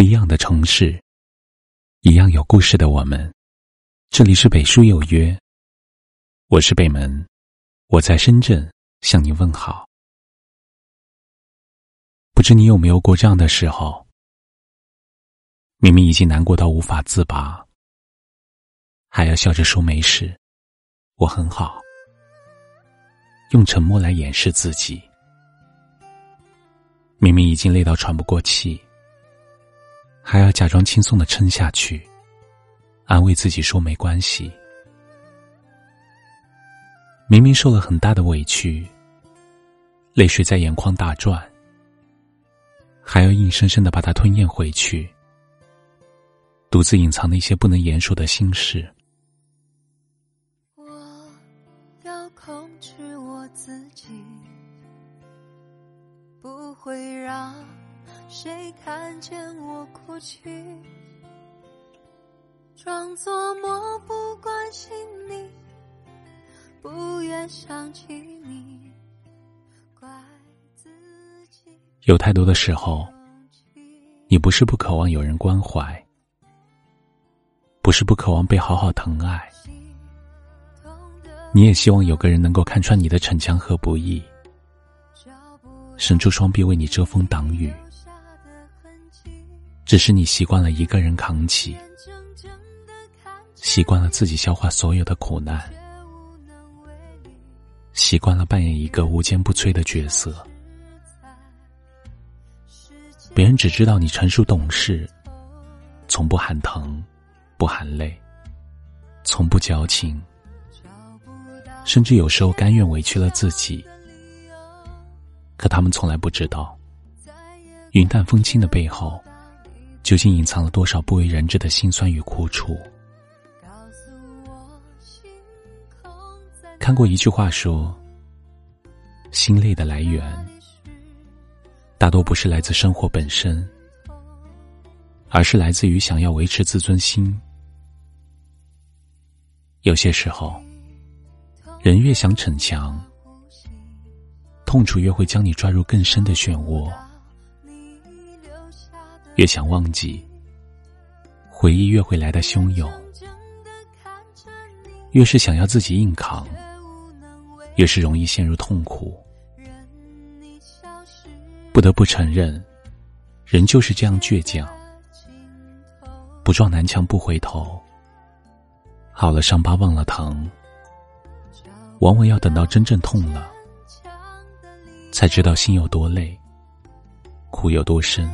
不一样的城市，一样有故事的我们。这里是北书有约，我是北门，我在深圳向你问好。不知你有没有过这样的时候？明明已经难过到无法自拔，还要笑着说没事，我很好，用沉默来掩饰自己。明明已经累到喘不过气。还要假装轻松的撑下去，安慰自己说没关系。明明受了很大的委屈，泪水在眼眶打转，还要硬生生的把它吞咽回去，独自隐藏那些不能言说的心事。我要控制我自己，不会让。谁看见我哭泣，装作漠不关心你，不愿想起你，怪自己。有太多的时候，你不是不渴望有人关怀，不是不渴望被好好疼爱，你也希望有个人能够看穿你的逞强和不易，伸出双臂为你遮风挡雨。只是你习惯了一个人扛起，习惯了自己消化所有的苦难，习惯了扮演一个无坚不摧的角色。别人只知道你成熟懂事，从不喊疼，不喊累，从不矫情，甚至有时候甘愿委屈了自己。可他们从来不知道，云淡风轻的背后。究竟隐藏了多少不为人知的辛酸与苦楚？看过一句话说：“心累的来源，大多不是来自生活本身，而是来自于想要维持自尊心。有些时候，人越想逞强，痛楚越会将你抓入更深的漩涡。”越想忘记，回忆越会来的汹涌；越是想要自己硬扛，越是容易陷入痛苦。不得不承认，人就是这样倔强，不撞南墙不回头。好了伤疤忘了疼，往往要等到真正痛了，才知道心有多累，苦有多深。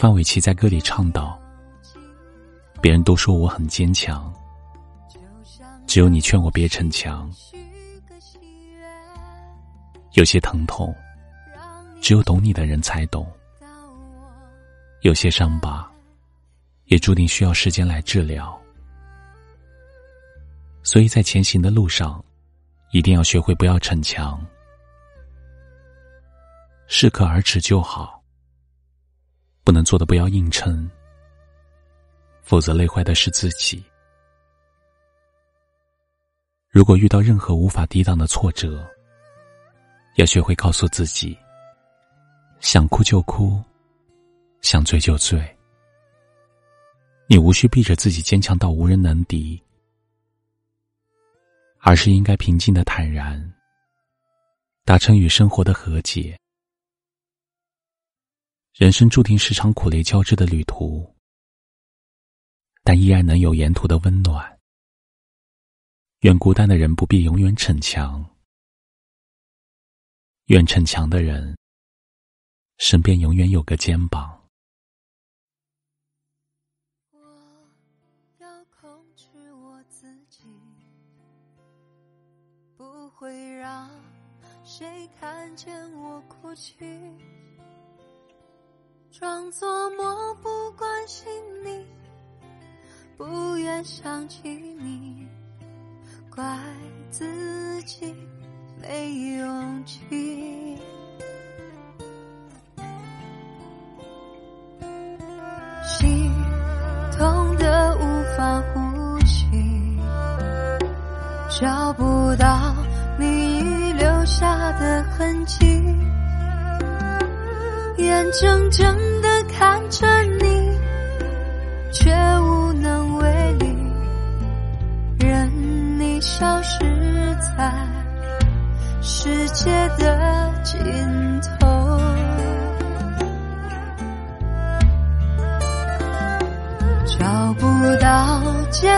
范玮琪在歌里唱道：“别人都说我很坚强，只有你劝我别逞强。有些疼痛，只有懂你的人才懂；有些伤疤，也注定需要时间来治疗。所以在前行的路上。”一定要学会不要逞强，适可而止就好。不能做的不要硬撑，否则累坏的是自己。如果遇到任何无法抵挡的挫折，要学会告诉自己：想哭就哭，想醉就醉。你无需逼着自己坚强到无人能敌。而是应该平静的坦然，达成与生活的和解。人生注定是场苦累交织的旅途，但依然能有沿途的温暖。愿孤单的人不必永远逞强，愿逞强的人身边永远有个肩膀。我要控制我自己不会让谁看见我哭泣，装作漠不关心，你不愿想起，你怪自己没勇气。心痛得无法呼吸，找不到你留下的痕迹。眼睁睁。世界的尽头。找不到坚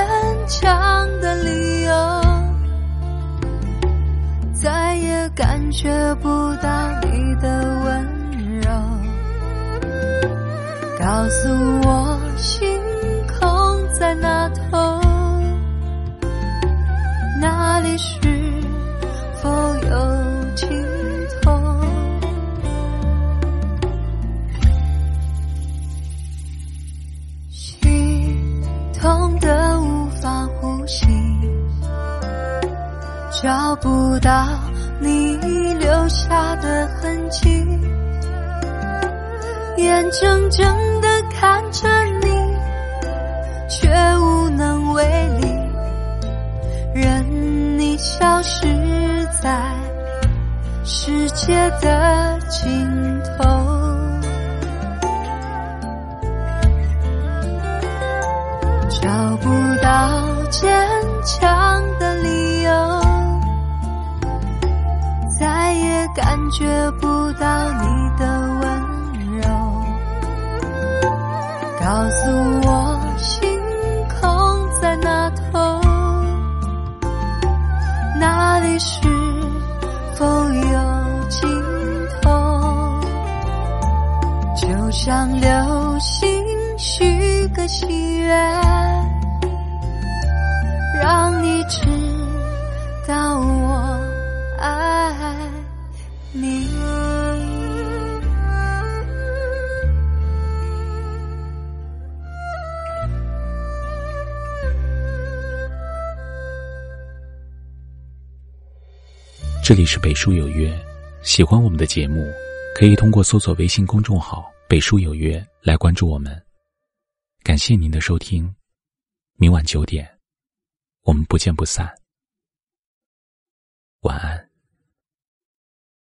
强的理由，再也感觉不到你的温柔。告诉我，心心，找不到你留下的痕迹，眼睁睁的看着你，却无能为力，任你消失在世界的尽头找不到坚强的理由，再也感觉不到你的温柔。告诉我，星空在那头，那里是否有尽头？就像流星许个心愿。让你知道我爱你。这里是北书有约，喜欢我们的节目，可以通过搜索微信公众号“北书有约”来关注我们。感谢您的收听，明晚九点。我们不见不散，晚安。